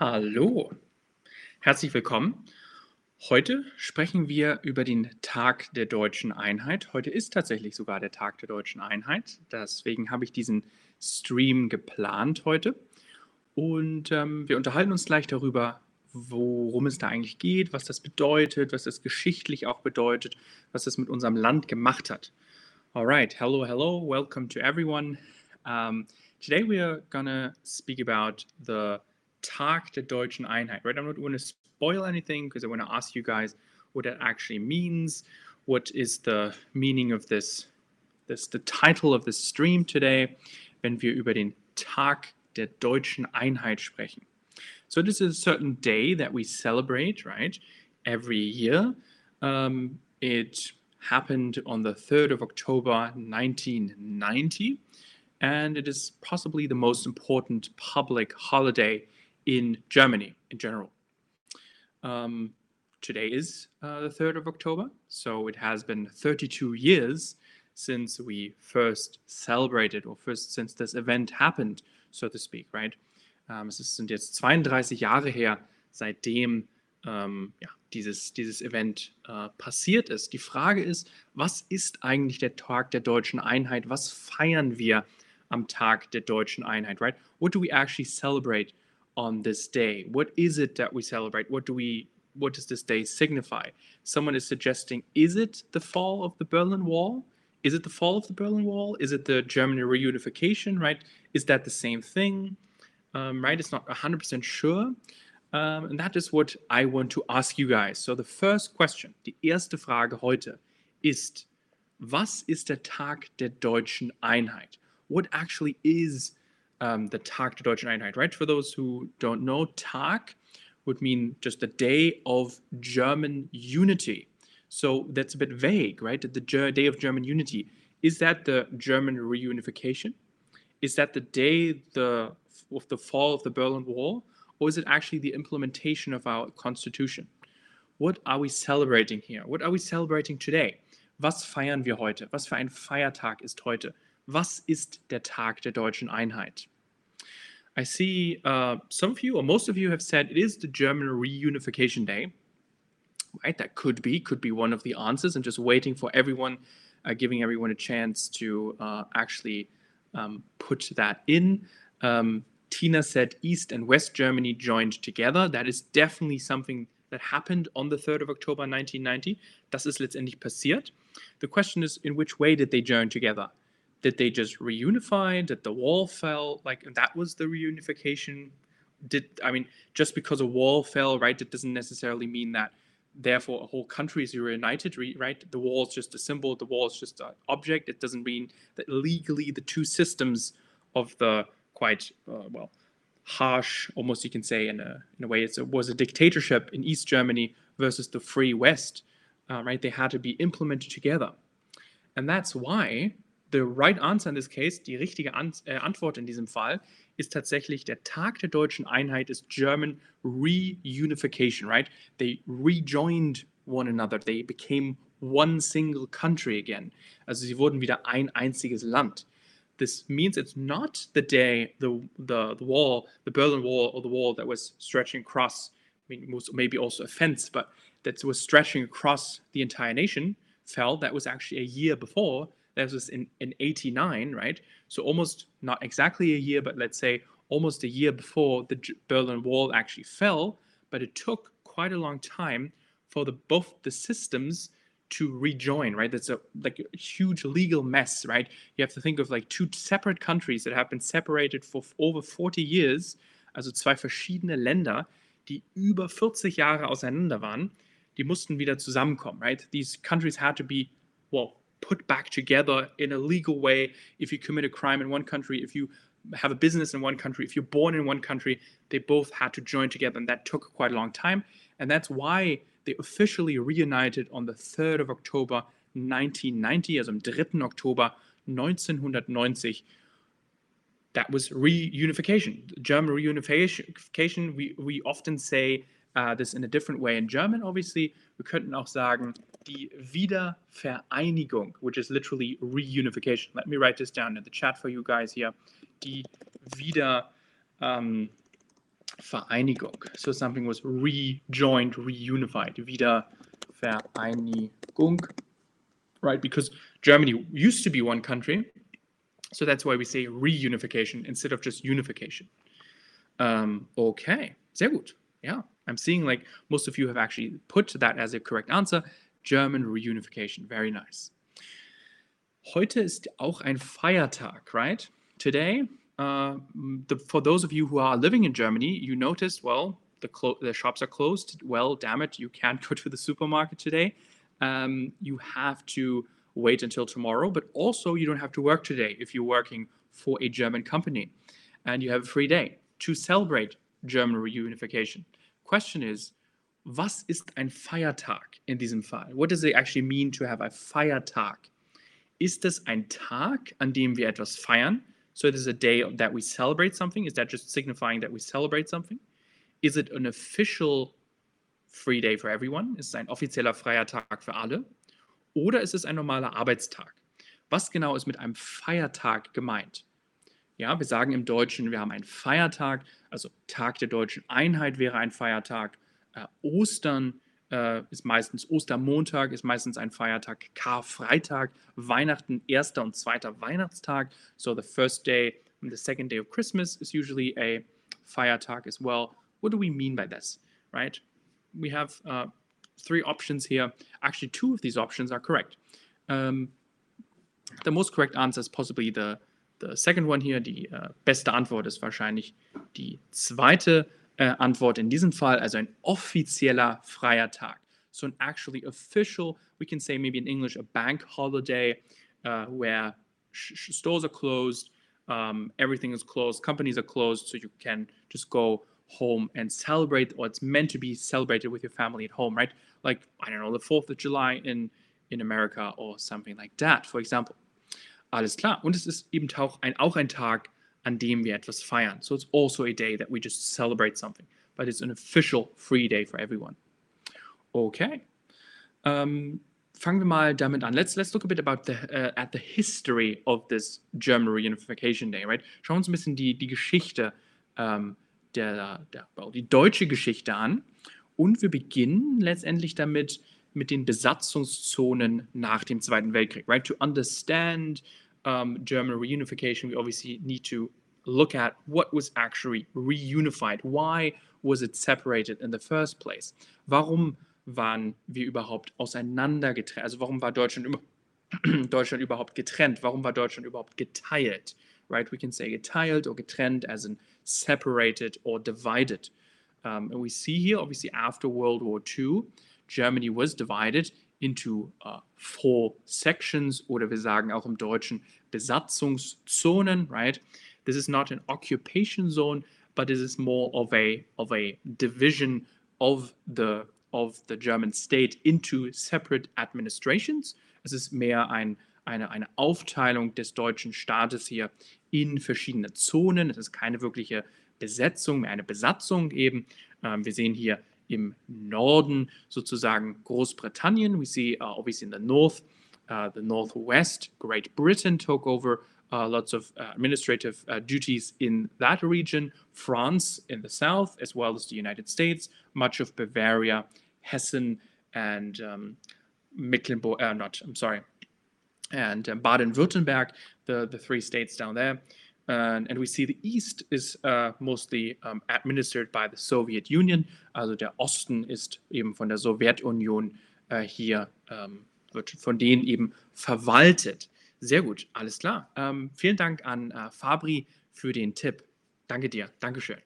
Hallo, herzlich willkommen. Heute sprechen wir über den Tag der deutschen Einheit. Heute ist tatsächlich sogar der Tag der deutschen Einheit. Deswegen habe ich diesen Stream geplant heute. Und ähm, wir unterhalten uns gleich darüber, worum es da eigentlich geht, was das bedeutet, was das geschichtlich auch bedeutet, was das mit unserem Land gemacht hat. All right, hello, hello, welcome to everyone. Um, today we are gonna speak about the Tag der deutschen Einheit, right? I'm not going to spoil anything because I want to ask you guys what that actually means. What is the meaning of this, this the title of the stream today, wenn wir über den Tag der deutschen Einheit sprechen. So this is a certain day that we celebrate, right? Every year. Um, it happened on the 3rd of October 1990, and it is possibly the most important public holiday in Germany in general. Um, today is uh, the 3rd of October, so it has been 32 years since we first celebrated or first since this event happened, so to speak, right? Um, es sind jetzt 32 Jahre her, seitdem ähm, ja, dieses, dieses Event äh, passiert ist. Die Frage ist, was ist eigentlich der Tag der deutschen Einheit? Was feiern wir am Tag der deutschen Einheit, right? What do we actually celebrate on this day? What is it that we celebrate? What do we what does this day signify? Someone is suggesting, is it the fall of the Berlin Wall? Is it the fall of the Berlin Wall? Is it the German reunification, right? Is that the same thing? Um, right? It's not 100% sure. Um, and that is what I want to ask you guys. So the first question, die erste Frage heute ist, was ist der Tag der deutschen Einheit? What actually is um, the Tag der Deutschen Einheit, right? For those who don't know, Tag would mean just a day of German unity. So that's a bit vague, right? The day of German unity. Is that the German reunification? Is that the day the, of the fall of the Berlin Wall? Or is it actually the implementation of our constitution? What are we celebrating here? What are we celebrating today? Was feiern wir heute? Was für ein Feiertag ist heute? Was ist der Tag der deutschen Einheit? I see uh, some of you, or most of you, have said it is the German reunification day. Right, that could be could be one of the answers, and just waiting for everyone, uh, giving everyone a chance to uh, actually um, put that in. Um, Tina said East and West Germany joined together. That is definitely something that happened on the 3rd of October 1990. Das ist letztendlich passiert. The question is, in which way did they join together? Did they just reunify? Did the wall fell? Like that was the reunification? Did I mean just because a wall fell, right? It doesn't necessarily mean that therefore a whole country is reunited, right? The wall is just a symbol. The wall is just an object. It doesn't mean that legally the two systems of the quite uh, well harsh, almost you can say in a in a way, it was a dictatorship in East Germany versus the free West, uh, right? They had to be implemented together, and that's why the right answer in this case, die richtige An äh, Antwort in diesem Fall, ist tatsächlich der Tag der deutschen Einheit ist German reunification, right? They rejoined one another. They became one single country again. Also sie wurden wieder ein einziges Land. This means it's not the day the the, the wall, the Berlin Wall, or the wall that was stretching across. I mean, was maybe also a fence, but that was stretching across the entire nation fell. That was actually a year before that was in, in 89, right? So almost not exactly a year, but let's say almost a year before the Berlin Wall actually fell. But it took quite a long time for the both the systems to rejoin, right? That's a like a huge legal mess, right? You have to think of like two separate countries that have been separated for over 40 years, also zwei verschiedene Länder, die über 40 Jahre auseinander waren, die mussten wieder zusammenkommen, right? These countries had to be, well, put back together in a legal way if you commit a crime in one country if you have a business in one country if you're born in one country they both had to join together and that took quite a long time. And that's why they officially reunited on the 3rd of October 1990 also am 3. Oktober 1990 that was reunification German reunification. We we often say uh, this in a different way. In German obviously wir könnten auch sagen die Wiedervereinigung, which is literally reunification. Let me write this down in the chat for you guys here. Die Wiedervereinigung. Vereinigung. So something was rejoined, reunified. Wiedervereinigung. Right? Because Germany used to be one country. So that's why we say reunification instead of just unification. Um, okay, sehr gut. Yeah, I'm seeing like most of you have actually put that as a correct answer. German reunification. Very nice. Heute ist auch ein Feiertag, right? Today, uh, the, for those of you who are living in Germany, you noticed, well, the, the shops are closed. Well, damn it, you can't go to the supermarket today. Um, you have to wait until tomorrow, but also you don't have to work today if you're working for a German company and you have a free day to celebrate German reunification. Question is, was ist ein Feiertag in diesem Fall? What does it actually mean to have a Feiertag? Ist es ein Tag, an dem wir etwas feiern? So it is a day that we celebrate something. Is that just signifying that we celebrate something? Is it an official free day for everyone? Ist es ein offizieller freier Tag für alle? Oder ist es ein normaler Arbeitstag? Was genau ist mit einem Feiertag gemeint? Ja, wir sagen im Deutschen, wir haben einen Feiertag, also Tag der deutschen Einheit wäre ein Feiertag. Äh, Ostern äh, ist meistens Ostermontag, ist meistens ein Feiertag, Karfreitag, Weihnachten, erster und zweiter Weihnachtstag. So the first day and the second day of Christmas is usually a Feiertag as well. What do we mean by this, right? We have uh, three options here. Actually, two of these options are correct. Um, the most correct answer is possibly the, the second one here. Die uh, beste Antwort ist wahrscheinlich die zweite äh, Antwort in diesem Fall, also ein offizieller freier Tag. So an actually official, we can say maybe in English, a bank holiday uh, where stores are closed, um, everything is closed, companies are closed, so you can just go home and celebrate, or it's meant to be celebrated with your family at home, right? Like, I don't know, the 4th of July in, in America or something like that, for example. Alles klar. Und es ist eben auch ein, auch ein Tag, an dem wir etwas feiern. So it's also a day that we just celebrate something, but it's an official free day for everyone. Okay. Um, fangen wir mal damit an. Let's let's look a bit about the uh, at the history of this German Reunification Day, right? Schauen wir uns ein bisschen die die Geschichte ähm, der, der die deutsche Geschichte an und wir beginnen letztendlich damit mit den Besatzungszonen nach dem Zweiten Weltkrieg, right? To understand um, German reunification, we obviously need to look at what was actually reunified. Why was it separated in the first place? Warum waren wir überhaupt auseinander getrennt? Also warum war Deutschland, Deutschland überhaupt getrennt? Warum war Deutschland überhaupt geteilt? Right? We can say geteilt or getrennt as in separated or divided. Um, and we see here, obviously, after World War II, Germany was divided into uh, four sections oder wir sagen auch im Deutschen Besatzungszonen, right? This is not an occupation zone, but this is more of a of a division of the of the German state into separate administrations. Es ist mehr ein, eine, eine Aufteilung des deutschen Staates hier in verschiedene Zonen. Es ist keine wirkliche Besetzung, mehr eine Besatzung eben. Ähm, wir sehen hier im Norden sozusagen Großbritannien. We see uh, obviously in the north, uh, the northwest, Great Britain took over uh, lots of uh, administrative uh, duties in that region. France in the south, as well as the United States, much of Bavaria, Hessen, and um, Mecklenburg. Uh, not, I'm sorry, and Baden-Württemberg, the the three states down there. And, and we see the East is uh, mostly um, administered by the Soviet Union. Also der Osten ist eben von der Sowjetunion äh, hier, ähm, wird von denen eben verwaltet. Sehr gut, alles klar. Ähm, vielen Dank an äh, Fabri für den Tipp. Danke dir, Dankeschön.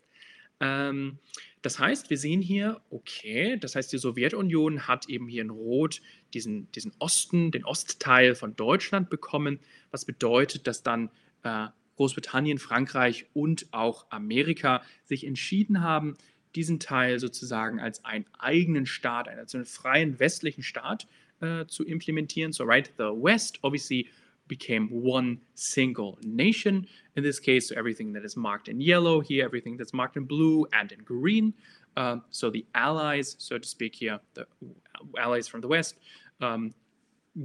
Ähm, das heißt, wir sehen hier, okay, das heißt, die Sowjetunion hat eben hier in Rot diesen, diesen Osten, den Ostteil von Deutschland bekommen, was bedeutet, dass dann äh, Großbritannien, Frankreich und auch Amerika sich entschieden haben, diesen Teil sozusagen als einen eigenen Staat, als einen freien westlichen Staat äh, zu implementieren. So, right, the West obviously became one single nation in this case. So, everything that is marked in yellow here, everything that's marked in blue and in green. Um, so, the allies, so to speak, here, the allies from the West, um,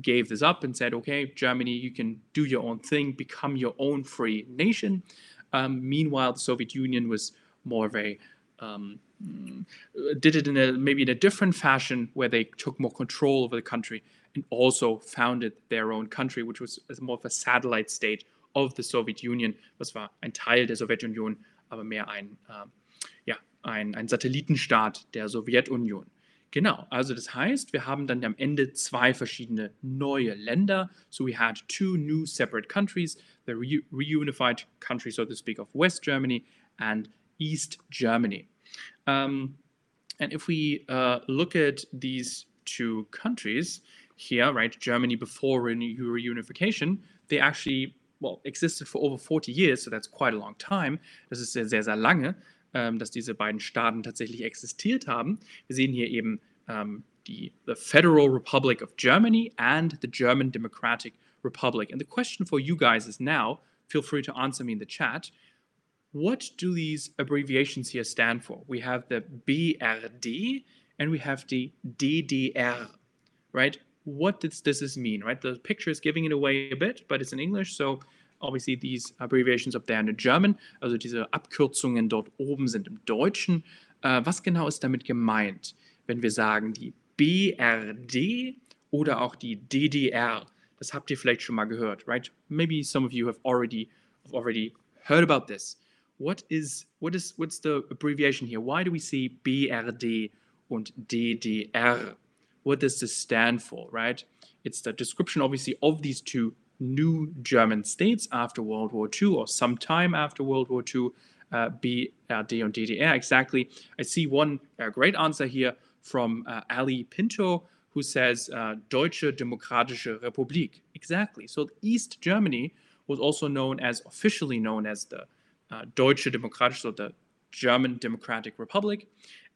gave this up and said, okay, Germany, you can do your own thing, become your own free nation. Um, meanwhile, the Soviet Union was more of a um, did it in a maybe in a different fashion where they took more control over the country and also founded their own country, which was more of a satellite state of the Soviet Union. Das war ein Teil der Sowjetunion, aber mehr ein, äh, ja, ein, ein Satellitenstaat der Sowjetunion. Genau, also das heißt, wir haben dann am Ende zwei verschiedene neue Länder. So we had two new separate countries, the re reunified country, so to speak, of West Germany and East Germany. Um, and if we uh, look at these two countries here, right, Germany before reunification, they actually, well, existed for over 40 years, so that's quite a long time. Das ist sehr, sehr, sehr lange. Ähm, dass diese beiden Staaten tatsächlich existiert haben. Wir sehen hier eben ähm, die the Federal Republic of Germany and the German Democratic Republic. And the question for you guys is now, feel free to answer me in the chat. What do these abbreviations here stand for? We have the BRD and we have the DDR, right? What does, does this mean, right? The picture is giving it away a bit, but it's in English, so obviously these abbreviations up there in German, also diese Abkürzungen dort oben sind im Deutschen. Äh, was genau ist damit gemeint, wenn wir sagen die BRD oder auch die DDR? Das habt ihr vielleicht schon mal gehört, right? Maybe some of you have already have already heard about this. What is what is what's the abbreviation here? Why do we see BRD und DDR? What does this stand for, right? It's the description, obviously, of these two new German states after World War II or sometime after World War II, uh, BRD and DDR exactly. I see one uh, great answer here from uh, Ali Pinto, who says uh, Deutsche Demokratische Republik. Exactly. So East Germany was also known as, officially known as the uh, Deutsche Demokratische, so the German Democratic Republic.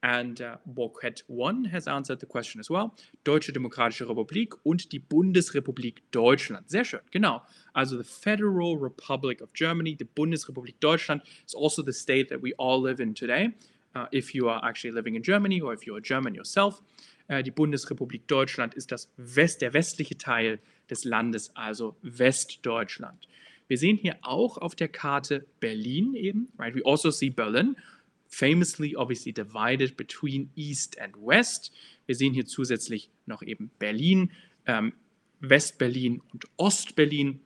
And uh, 1 has answered the question as well. Deutsche Demokratische Republik und die Bundesrepublik Deutschland. Sehr schön, genau. Also the Federal Republic of Germany, the Bundesrepublik Deutschland is also the state that we all live in today. Uh, if you are actually living in Germany or if you are German yourself. Uh, die Bundesrepublik Deutschland ist das West, der westliche Teil des Landes, also Westdeutschland. Wir sehen hier auch auf der Karte Berlin eben, right? We also see Berlin famously obviously divided between East and West. Wir sehen hier zusätzlich noch eben Berlin, ähm, West-Berlin und Ost-Berlin.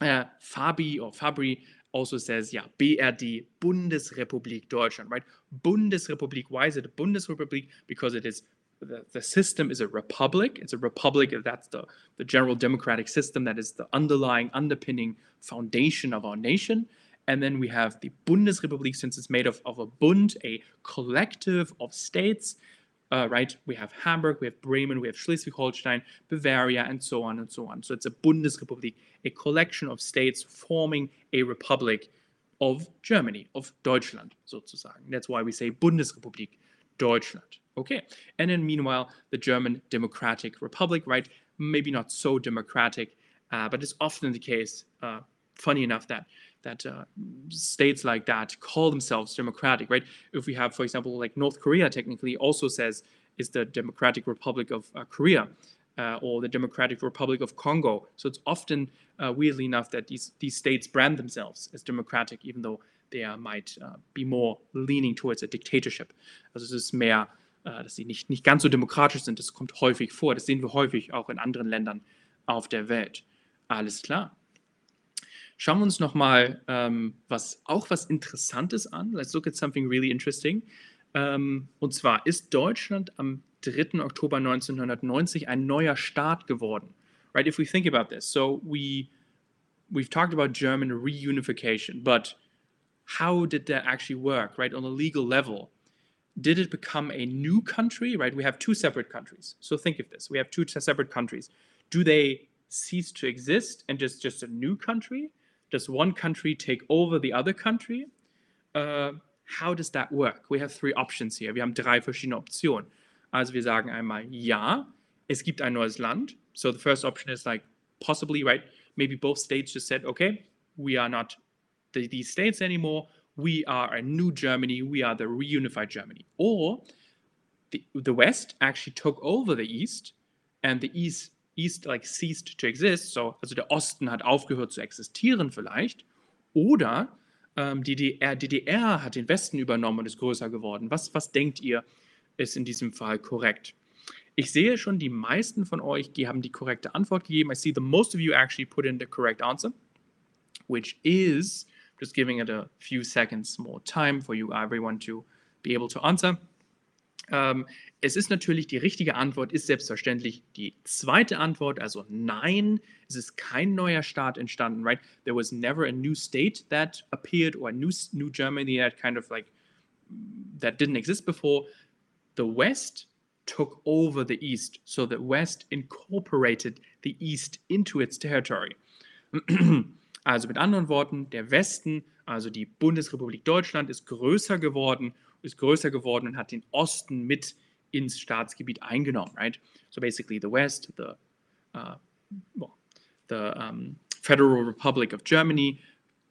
Äh, Fabi or Fabri also says, yeah, BRD, Bundesrepublik Deutschland, right? Bundesrepublik, why is it a Bundesrepublik? Because it is the, the system is a republic. It's a republic. That's the, the general democratic system that is the underlying, underpinning foundation of our nation. And then we have the Bundesrepublik, since it's made of, of a Bund, a collective of states, uh, right? We have Hamburg, we have Bremen, we have Schleswig Holstein, Bavaria, and so on and so on. So it's a Bundesrepublik, a collection of states forming a republic of Germany, of Deutschland, sozusagen. That's why we say Bundesrepublik Deutschland. Okay. And then meanwhile, the German Democratic Republic, right? Maybe not so democratic, uh, but it's often the case, uh, funny enough, that that uh, states like that call themselves democratic, right? If we have, for example, like North Korea, technically also says is the Democratic Republic of uh, Korea uh, or the Democratic Republic of Congo. So it's often, uh, weirdly enough, that these these states brand themselves as democratic, even though they might be more leaning towards a dictatorship. Also es ist dass sie nicht, nicht ganz so demokratisch sind. Das kommt häufig vor. Das sehen wir häufig auch in anderen Ländern auf der Welt. Alles klar. Schauen wir uns nochmal ähm, was, auch was Interessantes an. Let's look at something really interesting. Ähm, und zwar ist Deutschland am 3. Oktober 1990 ein neuer Staat geworden. Right? If we think about this, so we we've talked about German reunification, but how did that actually work? Right? On a legal level, did it become a new country? Right? We have two separate countries. So think of this: we have two separate countries. Do they cease to exist and just just a new country? Does one country take over the other country? Uh, how does that work? We have three options here. Wir haben drei verschiedene Optionen. Also wir sagen einmal ja, es gibt ein neues Land. So the first option is like possibly, right? Maybe both states just said, okay, we are not the, these states anymore. We are a new Germany. We are the reunified Germany. Or the, the West actually took over the East and the East East like ceased to exist, so, also der Osten hat aufgehört zu existieren vielleicht, oder Ähm, die DDR, DDR hat den Westen übernommen und ist größer geworden. Was, was denkt ihr, ist in diesem Fall korrekt? Ich sehe schon, die meisten von euch die haben die korrekte Antwort gegeben. I see the most of you actually put in the correct answer, which is just giving it a few seconds more time for you everyone to be able to answer. Ähm, es ist natürlich, die richtige Antwort ist selbstverständlich die zweite Antwort, also nein, es ist kein neuer Staat entstanden, right? There was never a new state that appeared or a new, new Germany that kind of like, that didn't exist before. The West took over the East. So the West incorporated the East into its territory. Also mit anderen Worten, der Westen, also die Bundesrepublik Deutschland, ist größer geworden, ist größer geworden und hat den Osten mit ins Staatsgebiet eingenommen, right? So basically the West, the, uh, well, the um, Federal Republic of Germany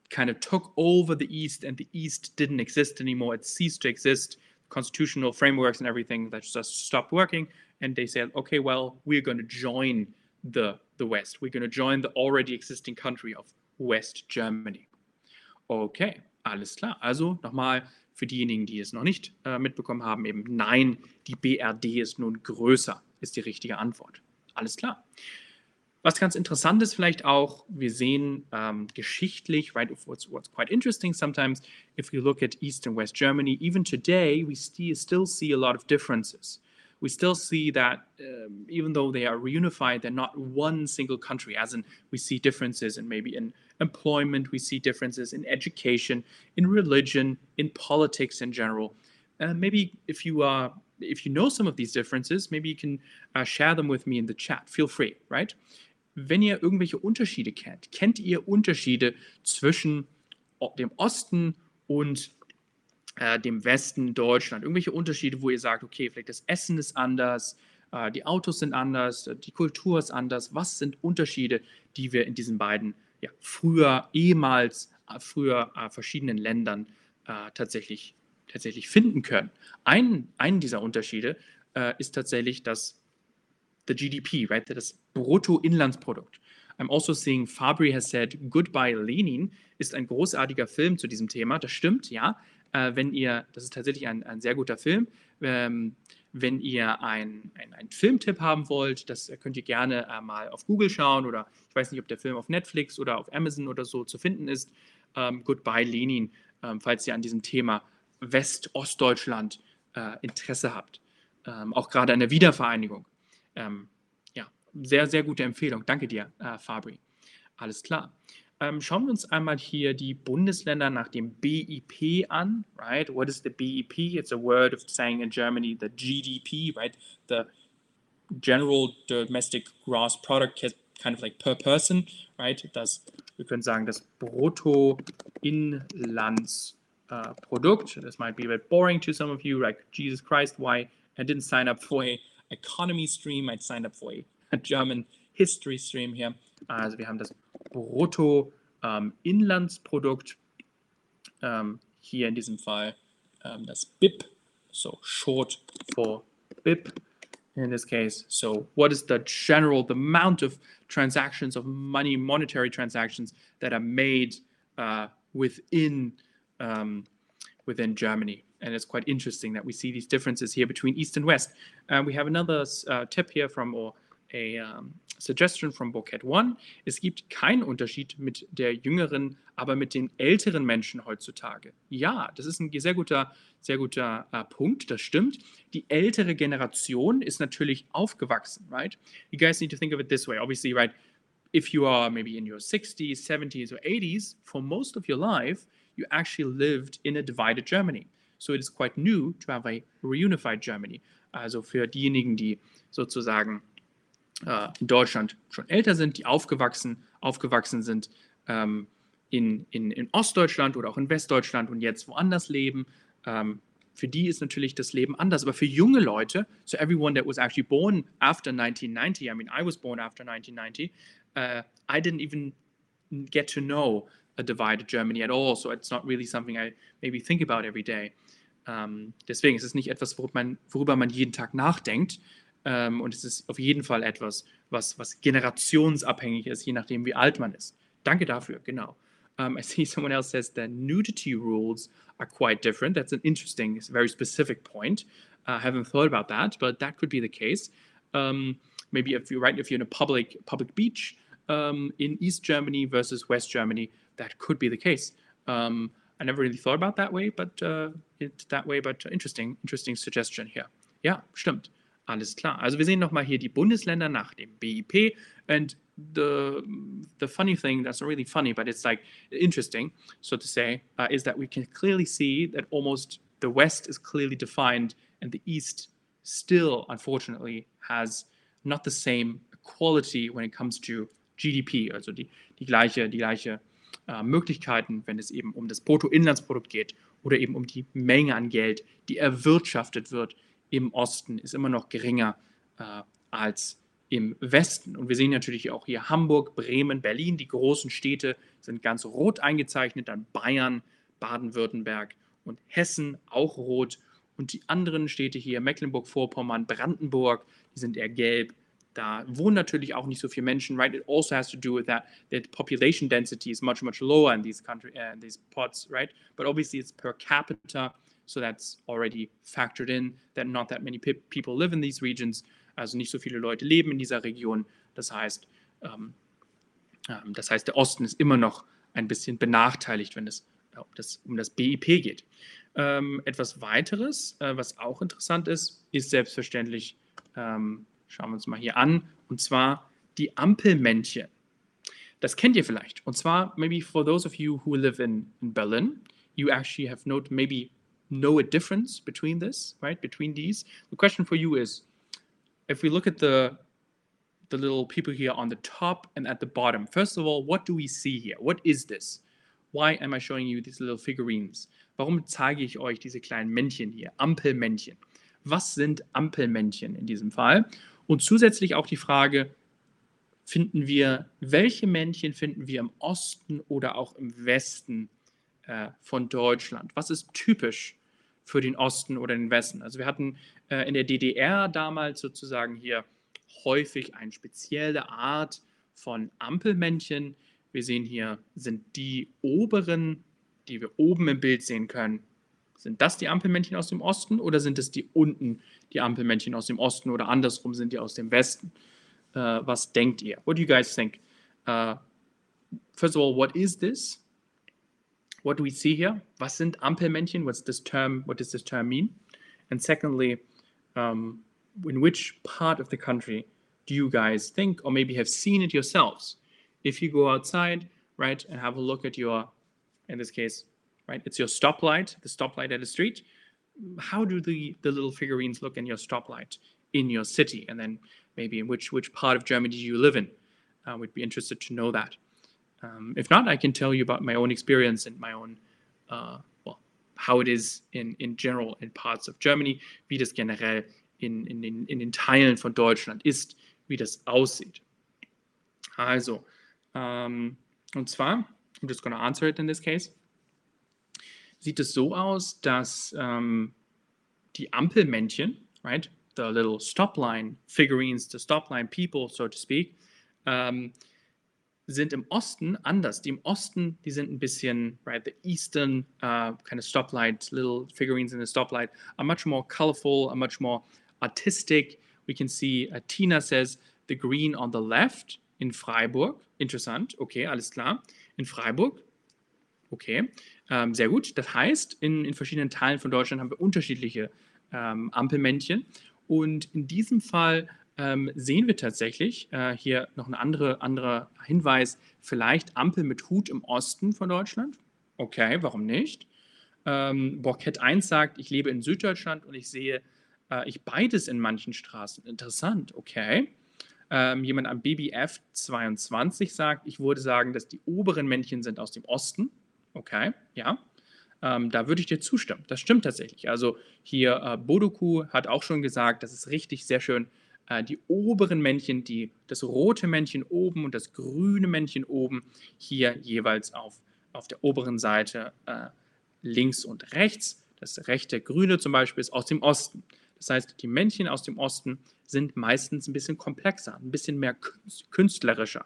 kind of took over the East and the East didn't exist anymore. It ceased to exist constitutional frameworks and everything that just stopped working. And they said, okay, well, we're going to join the, the West. We're going to join the already existing country of West Germany. Okay, alles klar. Also nochmal für diejenigen, die es noch nicht äh, mitbekommen haben, eben nein, die BRD ist nun größer, ist die richtige Antwort. Alles klar. Was ganz interessant ist vielleicht auch, wir sehen ähm, geschichtlich, right, what's, what's quite interesting sometimes, if you look at East and West Germany, even today, we still, still see a lot of differences. We still see that um, even though they are reunified, they're not one single country, as in we see differences in maybe in employment, we see differences in education, in religion, in politics in general. Uh, maybe if you are, if you know some of these differences, maybe you can uh, share them with me in the chat. Feel free, right? wenn ihr irgendwelche Unterschiede kennt, kennt ihr Unterschiede zwischen dem Osten und äh, dem Westen Deutschland? Irgendwelche Unterschiede, wo ihr sagt, okay, vielleicht das Essen ist anders, äh, die Autos sind anders, die Kultur ist anders. Was sind Unterschiede, die wir in diesen beiden ja, früher, ehemals, äh, früher äh, verschiedenen Ländern äh, tatsächlich, tatsächlich finden können? Ein, einen dieser Unterschiede äh, ist tatsächlich, dass the GDP, right? Das Bruttoinlandsprodukt. I'm also seeing Fabri has said Goodbye Lenin ist ein großartiger Film zu diesem Thema. Das stimmt, ja. Äh, wenn ihr, das ist tatsächlich ein, ein sehr guter Film. Ähm, wenn ihr einen ein Filmtipp haben wollt, das könnt ihr gerne äh, mal auf Google schauen oder ich weiß nicht, ob der Film auf Netflix oder auf Amazon oder so zu finden ist. Ähm, Goodbye Lenin, ähm, falls ihr an diesem Thema West-Ostdeutschland äh, Interesse habt. Ähm, auch gerade an der Wiedervereinigung ähm, ja, sehr, sehr gute Empfehlung. Danke dir, äh, Fabri. Alles klar. Ähm, schauen wir uns einmal hier die Bundesländer nach dem BIP an, right? What is the BIP? It's a word of saying in Germany the GDP, right? The General Domestic Gross Product, kind of like per person, right? Das, wir können sagen, das Bruttoinlandsprodukt. Uh, this might be a bit boring to some of you, like Jesus Christ, why I didn't sign up for a Economy Stream. I'd signed up for a, German History Stream hier. Also wir haben das Bruttoinlandsprodukt ähm, ähm, hier in diesem Fall ähm, das BIP, so short for BIP in this case. So what is the general, the amount of transactions of money, monetary transactions that are made uh, within um, within Germany? and it's quite interesting that we see these differences here between East and West. Uh, we have another uh, tip here from or a um, suggestion from Boket One. Es gibt keinen Unterschied mit der jüngeren, aber mit den älteren Menschen heutzutage. Ja, das ist ein sehr guter, sehr guter uh, Punkt. Das stimmt. Die ältere Generation ist natürlich aufgewachsen, right? You guys need to think of it this way. Obviously, right? If you are maybe in your 60s, 70s, or 80s, for most of your life, you actually lived in a divided Germany. So it is quite new to have a reunified Germany. Also für diejenigen, die sozusagen in Deutschland schon älter sind, die aufgewachsen, aufgewachsen sind ähm, in, in, in Ostdeutschland oder auch in Westdeutschland und jetzt woanders leben, ähm, für die ist natürlich das Leben anders. Aber für junge Leute, so everyone that was actually born after 1990, I mean, I was born after 1990, uh, I didn't even get to know a divided Germany at all. So it's not really something I maybe think about every day. Ähm, deswegen ist es nicht etwas, worüber man, worüber man jeden Tag nachdenkt. Ähm, und es ist auf jeden Fall etwas, was, was generationsabhängig ist, je nachdem, wie alt man ist. Danke dafür, genau. Um, I see someone else says the nudity rules are quite different. That's an interesting, very specific point. I haven't thought about that, but that could be the case. Um, maybe if you're right, if you're in a public public beach um, in East Germany versus West Germany, that could be the case. Um, I never really thought about that way, but uh, it that way, but interesting, interesting suggestion here. Yeah, stimmt. Alles klar. Also wir sehen nochmal hier die Bundesländer nach dem BIP. And the the funny thing, that's not really funny, but it's like interesting, so to say, uh, is that we can clearly see that almost the West is clearly defined and the East still, unfortunately, has not the same quality when it comes to GDP, also die, die gleiche, die gleiche äh, Möglichkeiten, wenn es eben um das Bruttoinlandsprodukt geht oder eben um die Menge an Geld, die erwirtschaftet wird im Osten ist immer noch geringer äh, als im Westen. Und wir sehen natürlich auch hier Hamburg, Bremen, Berlin, die großen Städte sind ganz rot eingezeichnet, dann Bayern, Baden-Württemberg und Hessen auch rot. Und die anderen Städte hier, Mecklenburg-Vorpommern, Brandenburg, die sind eher gelb. Da wohnen natürlich auch nicht so viele Menschen, right? It also has to do with that that population density is much much lower in these country uh, in these pots, right? But obviously it's per capita So that's already factored in that not that many people live in these regions. Also nicht so viele Leute leben in dieser Region. Das heißt, ähm, ähm, das heißt, der Osten ist immer noch ein bisschen benachteiligt, wenn es um das, um das BIP geht. Ähm, etwas weiteres, äh, was auch interessant ist, ist selbstverständlich, ähm, schauen wir uns mal hier an, und zwar die Ampelmännchen. Das kennt ihr vielleicht. Und zwar, maybe for those of you who live in, in Berlin, you actually have noted maybe know a difference between this, right? Between these. The question for you is, if we look at the the little people here on the top and at the bottom, first of all, what do we see here? What is this? Why am I showing you these little figurines? Warum zeige ich euch diese kleinen Männchen hier? Ampelmännchen. Was sind Ampelmännchen in diesem Fall? Und zusätzlich auch die Frage, finden wir, welche Männchen finden wir im Osten oder auch im Westen äh, von Deutschland? Was ist typisch für den Osten oder den Westen. Also wir hatten äh, in der DDR damals sozusagen hier häufig eine spezielle Art von Ampelmännchen. Wir sehen hier sind die oberen, die wir oben im Bild sehen können. Sind das die Ampelmännchen aus dem Osten oder sind es die unten, die Ampelmännchen aus dem Osten oder andersrum sind die aus dem Westen? Uh, was denkt ihr? What do you guys think? Uh, first of all, what is this? What do we see here? Was sind Ampelmännchen? What's this term? What does this term mean? And secondly, um, in which part of the country do you guys think, or maybe have seen it yourselves? If you go outside, right, and have a look at your, in this case, right, it's your stoplight, the stoplight at the street. How do the the little figurines look in your stoplight in your city? And then maybe in which which part of Germany do you live in? Uh, we'd be interested to know that. Um, if not, I can tell you about my own experience and my own, uh, well, how it is in, in general in parts of Germany, wie das generell in, in, den, in den Teilen von Deutschland ist, wie das aussieht. Also, um, und zwar, I'm just going to answer it in this case, sieht es so aus, dass um, die Ampelmännchen, right, the little stop line figurines, the stop line people, so to speak, um, sind im Osten anders. Die im Osten, die sind ein bisschen, right, the eastern uh, kind of stoplight, little figurines in the stoplight are much more colorful, are much more artistic. We can see uh, Tina says the green on the left in Freiburg. Interessant, okay, alles klar. In Freiburg, okay, ähm, sehr gut. Das heißt, in, in verschiedenen Teilen von Deutschland haben wir unterschiedliche ähm, Ampelmännchen. Und in diesem Fall ähm, sehen wir tatsächlich äh, hier noch ein andere, anderer Hinweis, vielleicht Ampel mit Hut im Osten von Deutschland. Okay, warum nicht? Ähm, Borkett 1 sagt, ich lebe in Süddeutschland und ich sehe äh, ich beides in manchen Straßen. Interessant, okay. Ähm, jemand am BBF 22 sagt, ich würde sagen, dass die oberen Männchen sind aus dem Osten. Okay, ja. Ähm, da würde ich dir zustimmen. Das stimmt tatsächlich. Also hier äh, Bodoku hat auch schon gesagt, das ist richtig sehr schön äh, die oberen Männchen, die, das rote Männchen oben und das grüne Männchen oben, hier jeweils auf, auf der oberen Seite äh, links und rechts. Das rechte grüne zum Beispiel ist aus dem Osten. Das heißt, die Männchen aus dem Osten sind meistens ein bisschen komplexer, ein bisschen mehr künstlerischer.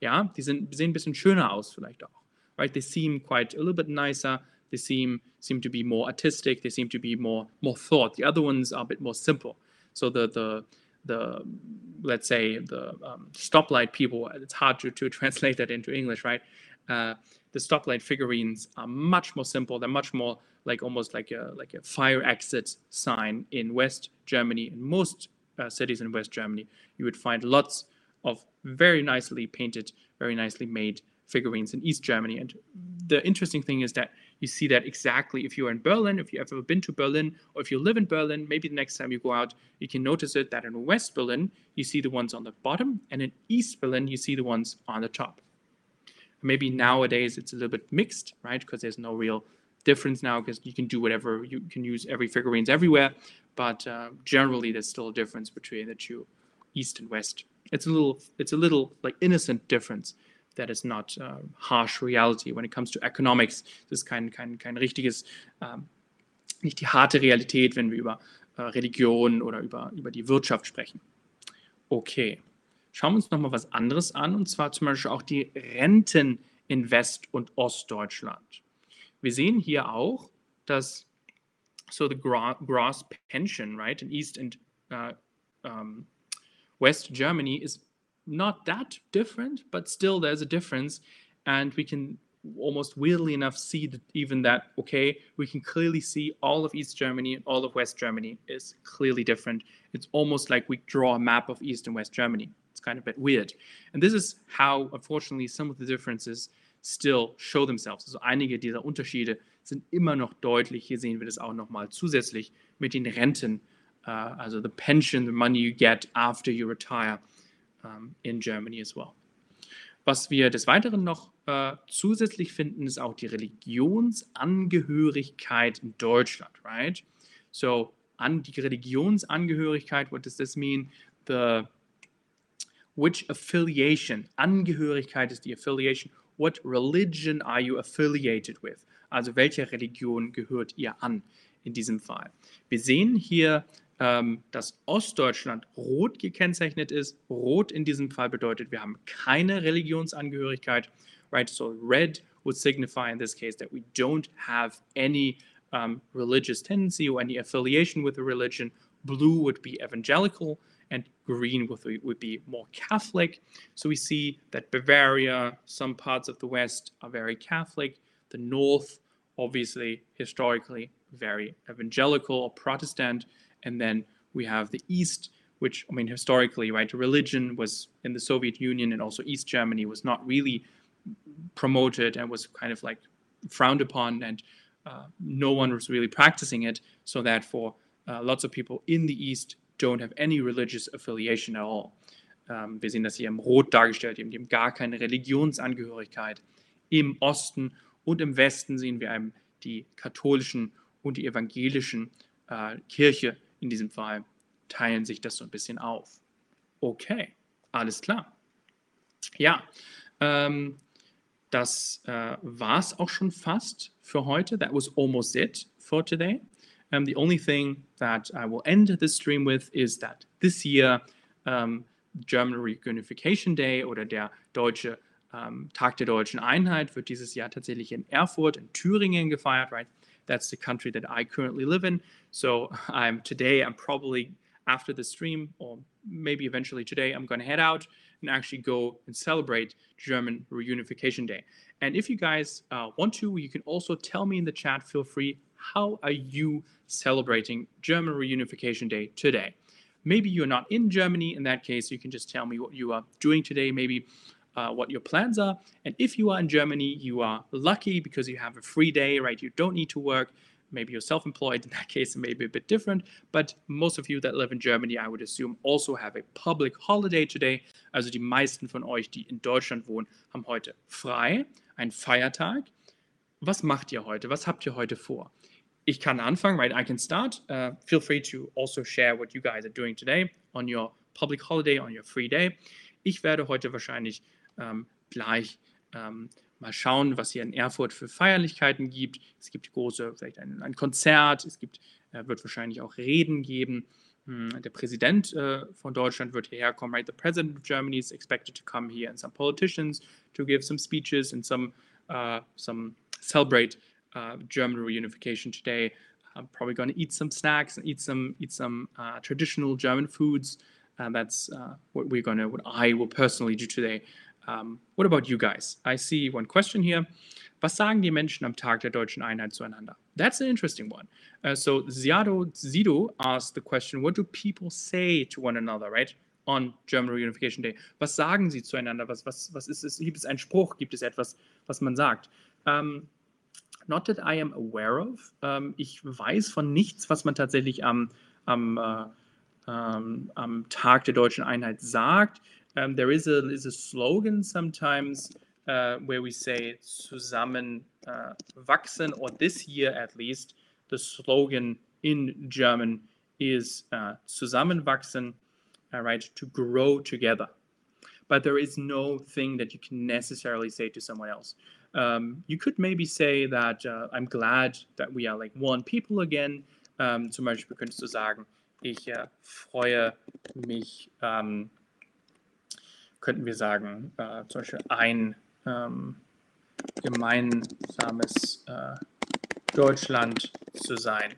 Ja, die sind, sehen ein bisschen schöner aus vielleicht auch. right? They seem quite a little bit nicer. They seem seem to be more artistic. They seem to be more more thought. The other ones are a bit more simple. So the the the let's say the um, stoplight people. It's hard to, to translate that into English, right? Uh, the stoplight figurines are much more simple. They're much more like almost like a like a fire exit sign in West Germany. In most uh, cities in West Germany, you would find lots of very nicely painted, very nicely made figurines in East Germany. And the interesting thing is that you see that exactly if you're in Berlin, if you've ever been to Berlin, or if you live in Berlin, maybe the next time you go out, you can notice it that in West Berlin, you see the ones on the bottom, and in East Berlin, you see the ones on the top. Maybe nowadays it's a little bit mixed, right? Because there's no real difference now because you can do whatever, you can use every figurines everywhere. But uh, generally, there's still a difference between the two, East and West. It's a little, it's a little like innocent difference that is not uh, harsh reality. When it comes to economics, das ist kein, kein, kein richtiges, ähm, nicht die harte Realität, wenn wir über äh, Religion oder über, über die Wirtschaft sprechen. Okay, schauen wir uns nochmal was anderes an, und zwar zum Beispiel auch die Renten in West- und Ostdeutschland. Wir sehen hier auch, dass so the gross pension, right, in East and uh, um, West Germany is not that different, but still there's a difference. And we can almost weirdly enough see that even that, okay, we can clearly see all of East Germany and all of West Germany is clearly different. It's almost like we draw a map of East and West Germany. It's kind of a bit weird. And this is how, unfortunately, some of the differences still show themselves. Also einige dieser Unterschiede sind immer noch deutlich. Hier sehen wir das auch nochmal zusätzlich mit den Renten, uh, also the pension, the money you get after you retire um, in Germany as well. Was wir des Weiteren noch uh, zusätzlich finden, ist auch die Religionsangehörigkeit in Deutschland, right? So, an die Religionsangehörigkeit, what does this mean? The which affiliation? Angehörigkeit ist die Affiliation. What religion are you affiliated with? Also welcher Religion gehört ihr an in diesem Fall? Wir sehen hier ähm, dass Ostdeutschland rot gekennzeichnet ist. Rot in diesem Fall bedeutet, wir haben keine Religionsangehörigkeit. Right, so red would signify in this case that we don't have any um, religious tendency or any affiliation with a religion. Blue would be evangelical, and green would, would be more Catholic. So we see that Bavaria, some parts of the West are very Catholic. The North, obviously, historically, very evangelical or Protestant. And then we have the East, which, I mean, historically, right, religion was in the Soviet Union and also East Germany was not really promoted and was kind of like frowned upon, and uh, no one was really practicing it. So that for uh, lots of people in the East don't have any religious affiliation at all. Um, wir sehen das hier im Rot dargestellt, die haben gar keine Religionsangehörigkeit. Im Osten und im Westen sehen wir eben die katholischen und die evangelischen äh, Kirche in diesem Fall teilen sich das so ein bisschen auf. Okay, alles klar. Ja, ähm, das äh, es auch schon fast für heute. That was almost it for today. Um, the only thing that I will end this stream with is that this year, um, German Reunification Day oder der deutsche um, Tag der deutschen Einheit wird dieses Jahr tatsächlich in Erfurt in Thüringen gefeiert, right? That's the country that I currently live in. So I'm today, I'm probably after the stream, or maybe eventually today, I'm going to head out and actually go and celebrate German Reunification Day. And if you guys uh, want to, you can also tell me in the chat, feel free, how are you celebrating German Reunification Day today? Maybe you're not in Germany. In that case, you can just tell me what you are doing today. Maybe uh, what your plans are. And if you are in Germany, you are lucky because you have a free day, right? You don't need to work. Maybe you're self employed. In that case, it may be a bit different. But most of you that live in Germany, I would assume, also have a public holiday today. Also die meisten von euch, die in Deutschland wohnen, haben heute frei, ein Feiertag. Was macht ihr heute? Was habt ihr heute vor? Ich kann anfangen, right? I can start. Uh, feel free to also share what you guys are doing today on your public holiday, on your free day. Ich werde heute wahrscheinlich ähm, gleich ähm, mal schauen, was hier in Erfurt für Feierlichkeiten gibt. Es gibt große, vielleicht ein, ein Konzert, es gibt, äh, wird wahrscheinlich auch Reden geben. Hm, der Präsident äh, von Deutschland wird hierher kommen. Right? The president of Germany is expected to come here, and some politicians to give some speeches and some uh, some celebrate uh, German reunification today. I'm probably going to eat some snacks and eat some eat some uh, traditional German foods. And that's uh, what we're going to, what I will personally do today. Um, what about you guys? I see one question here. Was sagen die Menschen am Tag der deutschen Einheit zueinander? That's an interesting one. Uh, so Ziado Zido asked the question, what do people say to one another, right? On German Reunification Day. Was sagen sie zueinander? Was, was, was ist es? Gibt es einen Spruch? Gibt es etwas, was man sagt? Um, not that I am aware of. Um, ich weiß von nichts, was man tatsächlich am, am, uh, am Tag der deutschen Einheit sagt. Um, there is a, is a slogan sometimes uh, where we say zusammen uh, wachsen, or this year at least, the slogan in German is uh, zusammenwachsen, uh, right, to grow together. But there is no thing that you can necessarily say to someone else. Um, you could maybe say that uh, I'm glad that we are like one people again. Um, zum Beispiel könntest du sagen, ich äh, freue mich, ähm, könnten wir sagen, äh, zum Beispiel ein ähm, gemeinsames äh, Deutschland zu sein.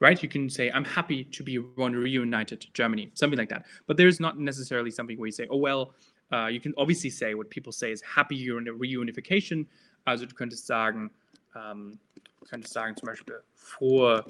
Right? You can say, I'm happy to be one reunited Germany, something like that. But there's not necessarily something where you say, oh, well, uh, you can obviously say what people say is happy reunification. Also du könntest sagen, um, du könntest sagen zum Beispiel vor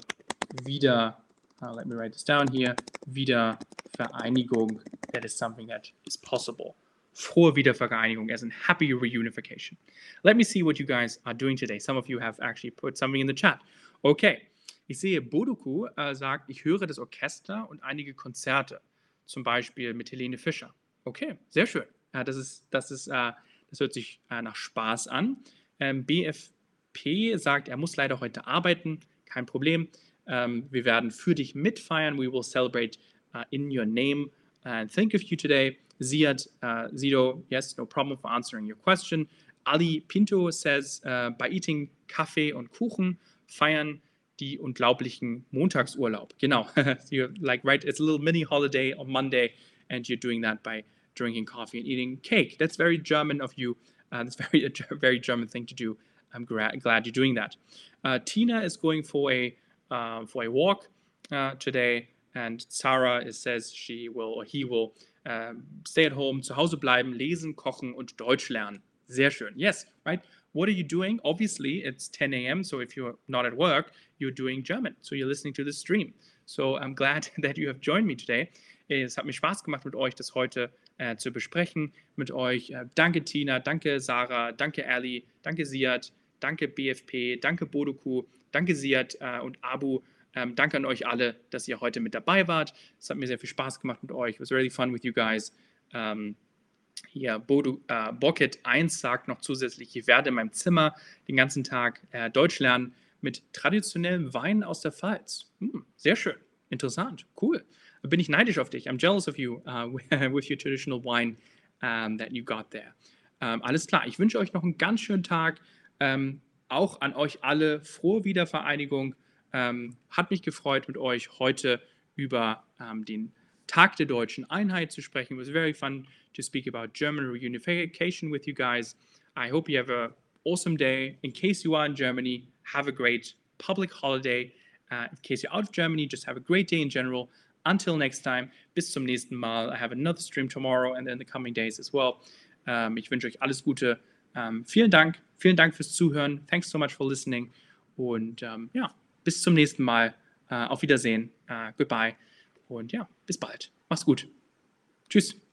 wieder, uh, let me write this down here, Wiedervereinigung. That is something that is possible. Frohe Wiedervereinigung as in happy reunification. Let me see what you guys are doing today. Some of you have actually put something in the chat. Okay, ich sehe, Bodoku äh, sagt, ich höre das Orchester und einige Konzerte, zum Beispiel mit Helene Fischer. Okay, sehr schön. Ja, das, ist, das, ist, äh, das hört sich äh, nach Spaß an. Ähm, BFP sagt, er muss leider heute arbeiten. Kein Problem. Ähm, wir werden für dich mitfeiern. We will celebrate uh, in your name and think of you today. Ziad, uh, Zido, yes, no problem for answering your question. Ali Pinto says, uh, by eating Kaffee und Kuchen feiern die unglaublichen Montagsurlaub. Genau, you're like, right, it's a little mini holiday on Monday and you're doing that by drinking coffee and eating cake. That's very German of you. Uh, that's very a very German thing to do. I'm glad you're doing that. Uh, Tina is going for a uh, for a walk uh, today, and Sarah is, says she will or he will um, stay at home, zu Hause bleiben, lesen, kochen und Deutsch lernen. Sehr schön. Yes, right. What are you doing? Obviously, it's 10 a.m. So if you're not at work, you're doing German. So you're listening to the stream. So I'm glad that you have joined me today. Es hat mir Spaß gemacht, mit euch das heute äh, zu besprechen. Mit euch. Äh, danke Tina, danke Sarah, danke Ali, danke Siad, danke BFP, danke Bodoku, danke Siad äh, und Abu. Ähm, danke an euch alle, dass ihr heute mit dabei wart. Es hat mir sehr viel Spaß gemacht mit euch. It was really fun with you guys. Ähm, hier, Bodo, äh, Bocket 1 sagt noch zusätzlich, ich werde in meinem Zimmer den ganzen Tag äh, Deutsch lernen mit traditionellem Wein aus der Pfalz. Hm, sehr schön, interessant, cool. bin ich neidisch auf dich. I'm jealous of you uh, with your traditional wine um, that you got there. Um, alles klar, ich wünsche euch noch einen ganz schönen Tag. Um, auch an euch alle frohe Wiedervereinigung. hat mich gefreut, mit euch heute über den Tag der deutschen Einheit zu sprechen. It was very fun to speak about German reunification with you guys. I hope you have an awesome day. In case you are in Germany, have a great public holiday. Uh, in case you're out of Germany, just have a great day in general. Until next time, bis zum nächsten Mal. I have another stream tomorrow and in the coming days as well. Um, ich wünsche euch alles Gute. Um, vielen Dank. Vielen Dank fürs Zuhören. Thanks so much for listening. Und um, ja, bis zum nächsten Mal. Uh, auf Wiedersehen. Uh, goodbye. Und ja, bis bald. Mach's gut. Tschüss.